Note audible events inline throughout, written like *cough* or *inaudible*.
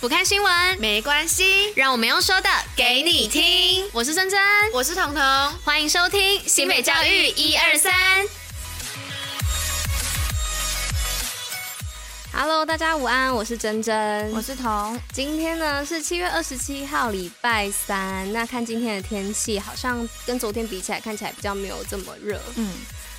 不看新闻没关系，让我们用说的给你听。我是珍珍，我是彤彤，欢迎收听新北教育一二三。Hello，大家午安，我是珍珍，我是彤。今天呢是七月二十七号，礼拜三。那看今天的天气，好像跟昨天比起来，看起来比较没有这么热。嗯。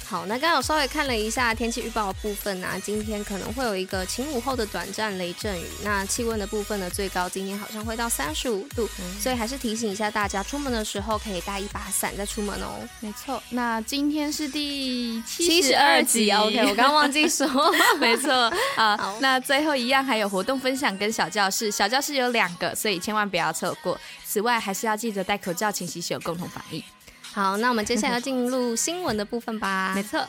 好，那刚刚我稍微看了一下天气预报的部分啊，今天可能会有一个晴午后的短暂雷阵雨。那气温的部分呢，最高今天好像会到三十五度，嗯，所以还是提醒一下大家，出门的时候可以带一把伞再出门哦。没错，那今天是第七十二集，OK，我刚刚忘记说，*laughs* 没错啊。好，那最后一样还有活动分享跟小教室，小教室有两个，所以千万不要错过。此外，还是要记得戴口罩、勤洗手，共同防疫。好，那我们接下来进入新闻的部分吧。没错。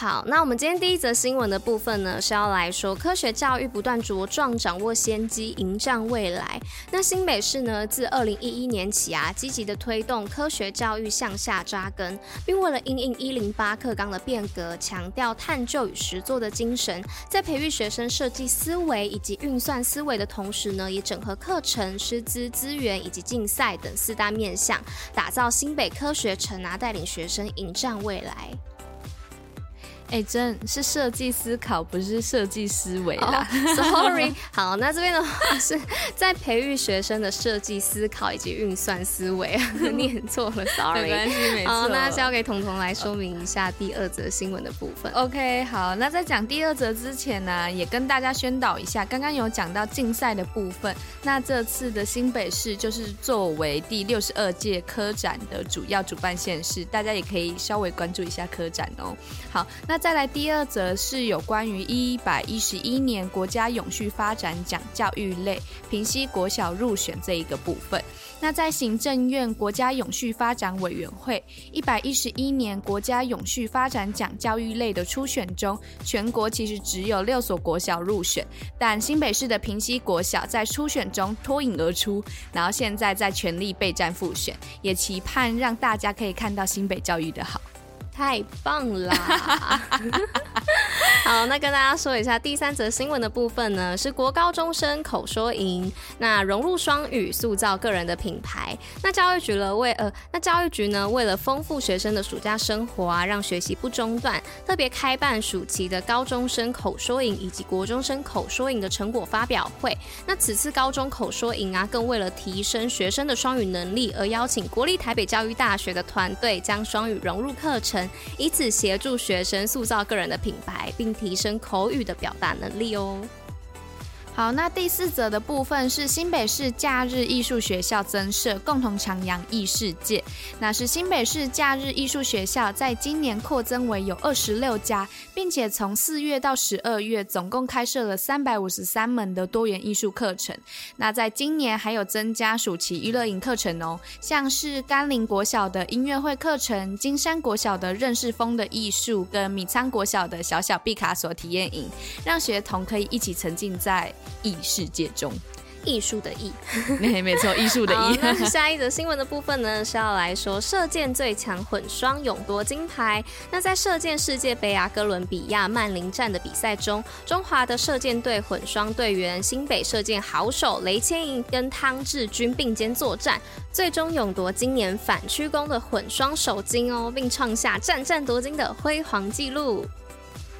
好，那我们今天第一则新闻的部分呢，是要来说科学教育不断茁壮，掌握先机，迎战未来。那新北市呢，自二零一一年起啊，积极的推动科学教育向下扎根，并为了因应一零八课纲的变革，强调探究与实作的精神，在培育学生设计思维以及运算思维的同时呢，也整合课程、师资、资源以及竞赛等四大面向，打造新北科学城啊，带领学生迎战未来。哎，真是设计思考，不是设计思维啦。Oh, sorry，*laughs* 好，那这边的话是在培育学生的设计思考以及运算思维，*laughs* 念错了，sorry。没关系，没错。好，那交给彤彤来说明一下第二则新闻的部分。OK，好，那在讲第二则之前呢，也跟大家宣导一下，刚刚有讲到竞赛的部分，那这次的新北市就是作为第六十二届科展的主要主办县市，大家也可以稍微关注一下科展哦。好，那。再来第二则是有关于一百一十一年国家永续发展奖教育类平溪国小入选这一个部分。那在行政院国家永续发展委员会一百一十一年国家永续发展奖教育类的初选中，全国其实只有六所国小入选，但新北市的平溪国小在初选中脱颖而出，然后现在在全力备战复选，也期盼让大家可以看到新北教育的好。太棒啦！*laughs* *laughs* 好，那跟大家说一下第三则新闻的部分呢，是国高中生口说营，那融入双语，塑造个人的品牌。那教育局了为呃，那教育局呢为了丰富学生的暑假生活啊，让学习不中断，特别开办暑期的高中生口说营以及国中生口说营的成果发表会。那此次高中口说营啊，更为了提升学生的双语能力，而邀请国立台北教育大学的团队将双语融入课程。以此协助学生塑造个人的品牌，并提升口语的表达能力哦。好，那第四则的部分是新北市假日艺术学校增设，共同徜徉异世界。那是新北市假日艺术学校在今年扩增为有二十六家，并且从四月到十二月总共开设了三百五十三门的多元艺术课程。那在今年还有增加暑期娱乐营课程哦，像是甘霖国小的音乐会课程、金山国小的认识风的艺术，跟米仓国小的小小毕卡索体验营，让学童可以一起沉浸在。艺世界中，艺术的艺，没没错，*laughs* 艺术的艺。那下一则新闻的部分呢，是要来说射箭最强混双勇夺金牌。那在射箭世界杯啊，哥伦比亚曼林站的比赛中，中华的射箭队混双队员新北射箭好手雷千莹跟汤志军并肩作战，最终勇夺今年反曲弓的混双首金哦，并创下战战夺金的辉煌纪录。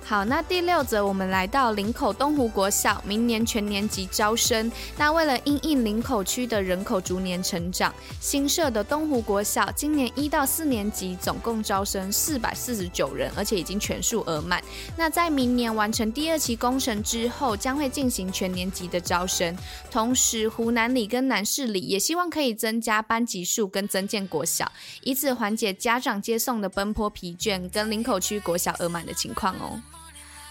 好，那第六则，我们来到林口东湖国小，明年全年级招生。那为了因应林口区的人口逐年成长，新设的东湖国小今年一到四年级总共招生四百四十九人，而且已经全数额满。那在明年完成第二期工程之后，将会进行全年级的招生。同时，湖南里跟南势里也希望可以增加班级数跟增建国小，以此缓解家长接送的奔波疲倦跟林口区国小额满的情况哦。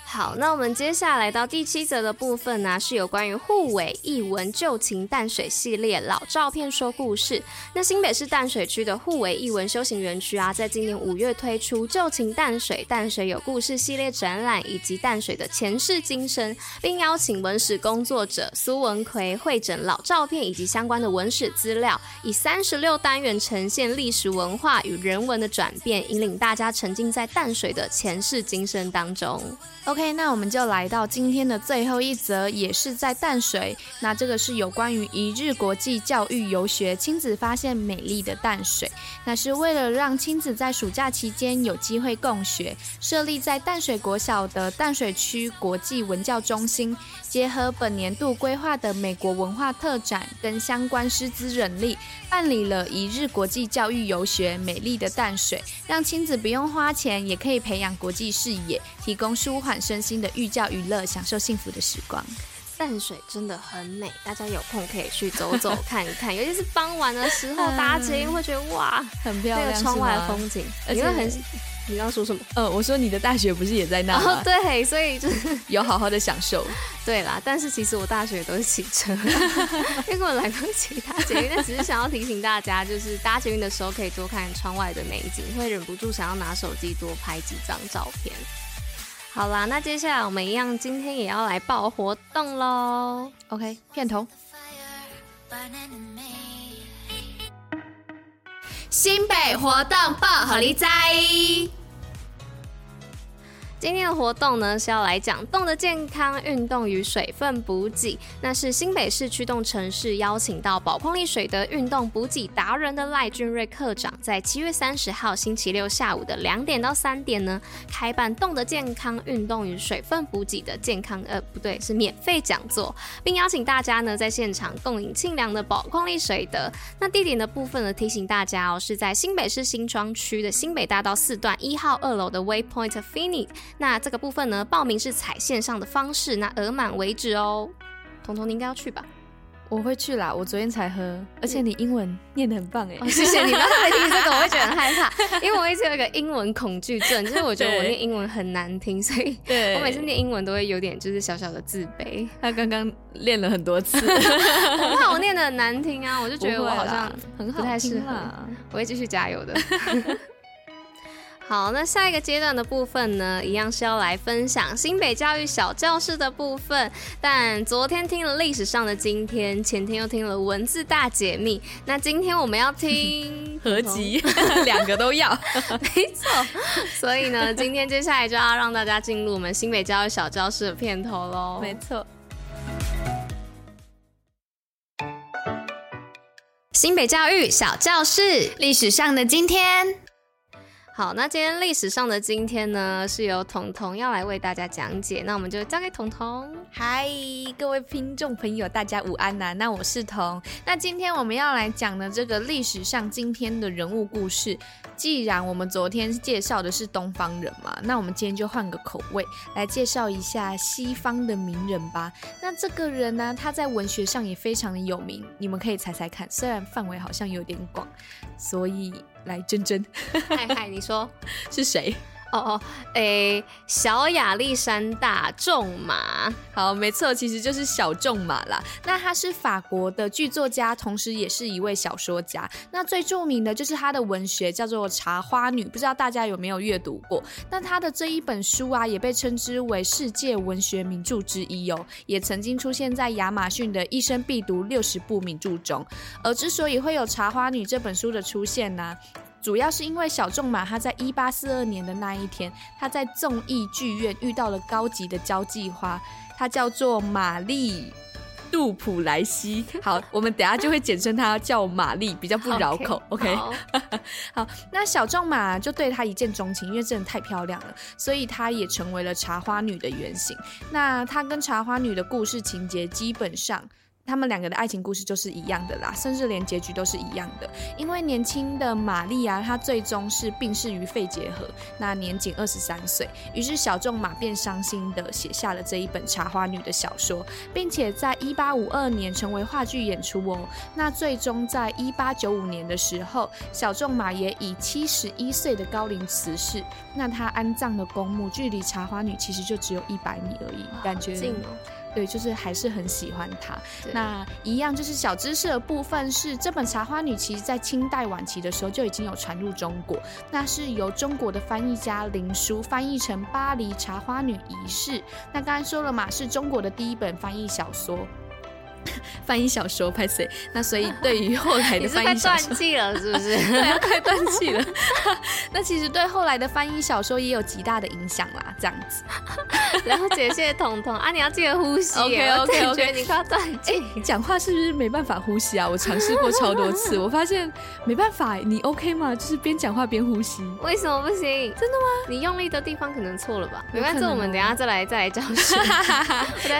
好，那我们接下来到第七则的部分呢、是有关于互为艺文旧情淡水系列老照片说故事。那新北市淡水区的互为艺文休闲园区啊，在今年五月推出旧情淡水淡水有故事系列展览，以及淡水的前世今生，并邀请文史工作者苏文奎会诊老照片以及相关的文史资料，以三十六单元呈现历史文化与人文的转变，引领大家沉浸在淡水的前世今生当中。OK，OK，那我们就来到今天的最后一则，也是在淡水。那这个是有关于一日国际教育游学，亲子发现美丽的淡水。那是为了让亲子在暑假期间有机会共学，设立在淡水国小的淡水区国际文教中心，结合本年度规划的美国文化特展跟相关师资人力，办理了一日国际教育游学，美丽的淡水，让亲子不用花钱，也可以培养国际视野，提供舒缓身心的寓教娱乐，享受幸福的时光。淡水真的很美，大家有空可以去走走看一看，尤其是傍晚的时候，搭捷运会觉得哇，很漂亮，那个窗外的风景，而且很。你刚刚说什么？呃，我说你的大学不是也在那吗？哦，对，所以就是 *laughs* 有好好的享受。对啦，但是其实我大学都是骑车，*laughs* 因为我来不及搭捷运，但只是想要提醒大家，就是搭捷运的时候可以多看窗外的美景，会忍不住想要拿手机多拍几张照片。好啦，那接下来我们一样，今天也要来报活动喽。OK，片头。新北活动报虎哩知。今天的活动呢，是要来讲动的健康运动与水分补给，那是新北市驱动城市邀请到宝矿力水的运动补给达人的赖俊瑞课长，在七月三十号星期六下午的两点到三点呢，开办动的健康运动与水分补给的健康呃不对是免费讲座，并邀请大家呢在现场共饮清凉的宝矿力水的。那地点的部分呢，提醒大家哦，是在新北市新庄区的新北大道四段一号二楼的 Waypoint Phoenix。那这个部分呢，报名是采线上的方式，那额满为止哦。彤彤，你应该要去吧？我会去啦，我昨天才喝，而且你英文念得很棒哎、哦，谢谢你。刚才听这个，我会觉得很害怕，*laughs* 因为我一直有一个英文恐惧症，就是我觉得我念英文很难听，所以我每次念英文都会有点就是小小的自卑。他刚刚练了很多次，*laughs* 我怕我念得很难听啊，我就觉得我好像很好，不太适合。我会继续加油的。*laughs* 好，那下一个阶段的部分呢，一样是要来分享新北教育小教室的部分。但昨天听了历史上的今天，前天又听了文字大解密，那今天我们要听 *laughs* 合集，*laughs* 两个都要，*laughs* 没错。所以呢，今天接下来就要让大家进入我们新北教育小教室的片头喽。没错，新北教育小教室，历史上的今天。好，那今天历史上的今天呢，是由彤彤要来为大家讲解，那我们就交给彤彤。嗨，各位听众朋友，大家午安呐、那我是彤。那今天我们要来讲的这个历史上今天的人物故事，既然我们昨天介绍的是东方人嘛，那我们今天就换个口味来介绍一下西方的名人吧。那这个人呢，他在文学上也非常的有名，你们可以猜猜看，虽然范围好像有点广，所以。来，真真，嗨嗨，你说 *laughs* 是谁？哦哦，诶，小亚历山大仲马，好，没错，其实就是小仲马啦。那他是法国的剧作家，同时也是一位小说家。那最著名的就是他的文学叫做《茶花女》，不知道大家有没有阅读过？那他的这一本书啊，也被称之为世界文学名著之一哦，也曾经出现在亚马逊的一生必读六十部名著中。而之所以会有《茶花女》这本书的出现呢、主要是因为小仲马他在一八四二年的那一天，他在众议剧院遇到了高级的交际花，她叫做玛丽杜普莱西。*laughs* 好，我们等下就会简称她叫玛丽，比较不绕口。OK，, okay? *laughs* 好，好，那小仲马就对她一见钟情，因为真的太漂亮了，所以她也成为了茶花女的原型。那她跟茶花女的故事情节基本上。他们两个的爱情故事就是一样的啦，甚至连结局都是一样的。因为年轻的玛丽啊，她最终是病逝于肺结核，那年仅二十三岁。于是小仲马便伤心地写下了这一本《茶花女》的小说，并且在一八五二年成为话剧演出哦。那最终在一八九五年的时候，小仲马也以七十一岁的高龄辞世。那他安葬的公墓距离《茶花女》其实就只有一百米而已，感觉近哦。对，就是还是很喜欢它。那一样就是小知识的部分是，这本《茶花女》其实在清代晚期的时候就已经有传入中国，那是由中国的翻译家林书翻译成《巴黎茶花女仪式》。那刚才说了嘛，是中国的第一本翻译小说。*laughs* 翻译小说拍谁？那所以对于后来的 *laughs* 翻译小说，断气了 *laughs* 是不是？对，要快断气了。那其实对后来的翻译小说也有极大的影响啦，这样子。然后谢谢彤彤啊，你要记得呼吸。OK OK OK，你快要断气。你讲话是不是没办法呼吸啊？我尝试过超多次，我发现没办法。你 OK 吗？就是边讲话边呼吸。为什么不行？真的吗？你用力的地方可能错了吧？没关系，我们等下再来再来教学。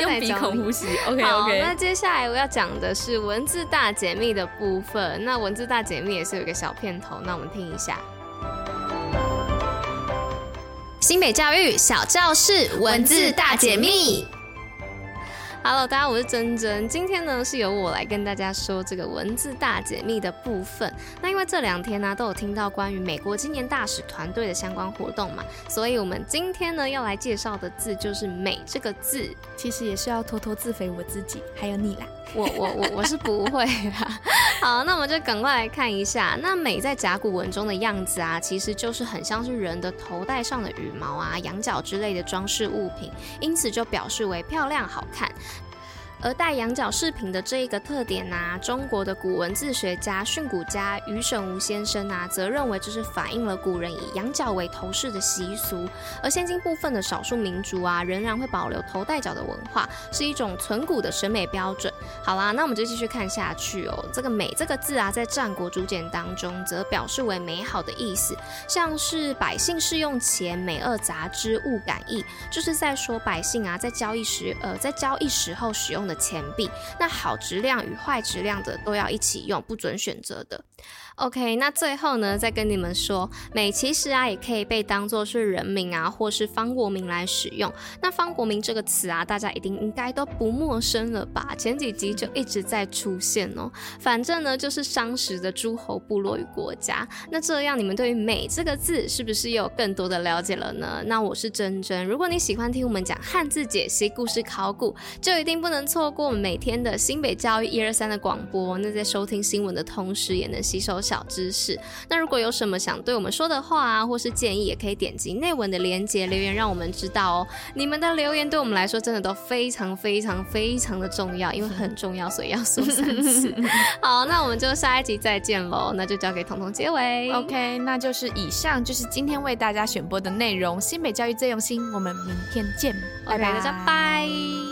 用鼻孔呼吸。OK OK。那接下来我要讲的是文字大解密的部分。那文字大解密也是有一个小片头，那我们听一下。新北教育小教室文字大解密。Hello，大家，我是珍珍。今天呢，是由我来跟大家说这个文字大解密的部分。那因为这两天呢、啊，都有听到关于美国青年大使团队的相关活动嘛，所以我们今天呢要来介绍的字就是“美”这个字。其实也是要偷偷自肥我自己，还有你啦。我我我我是不会啦。*laughs* 好，那我们就赶快来看一下，那“美”在甲骨文中的样子啊，其实就是很像是人的头戴上的羽毛啊、羊角之类的装饰物品，因此就表示为漂亮好看。而戴羊角饰品的这一个特点啊，中国的古文字学家训诂家俞沈吴先生啊，则认为这是反映了古人以羊角为头饰的习俗。而现今部分的少数民族啊，仍然会保留头戴角的文化，是一种存古的审美标准。好啦，那我们就继续看下去哦。这个“美”这个字啊，在战国竹简当中，则表示为美好的意思，像是百姓试用钱，美恶杂之，物感异，就是在说百姓啊，在交易时，呃，在交易时候使用的钱币，那好质量与坏质量的都要一起用，不准选择的。OK，那最后呢，再跟你们说，美其实啊，也可以被当作是人名啊，或是方国名来使用。那方国名这个词啊，大家一定应该都不陌生了吧？前几集就一直在出现哦。反正呢，就是商时的诸侯部落与国家。那这样，你们对于“美”这个字是不是又有更多的了解了呢？那我是珍珍，如果你喜欢听我们讲汉字解析、故事考古，就一定不能错过每天的新北教育一二三的广播。那在收听新闻的同时，也能吸收。小知识，那如果有什么想对我们说的话啊，或是建议，也可以点击内文的链接留言，让我们知道哦。你们的留言对我们来说真的都非常非常非常的重要，因为很重要，所以要说三次。*laughs* 好，那我们就下一集再见喽，那就交给彤彤结尾。OK，那就是以上就是今天为大家选播的内容。新北教育最用心，我们明天见，拜拜，大家拜。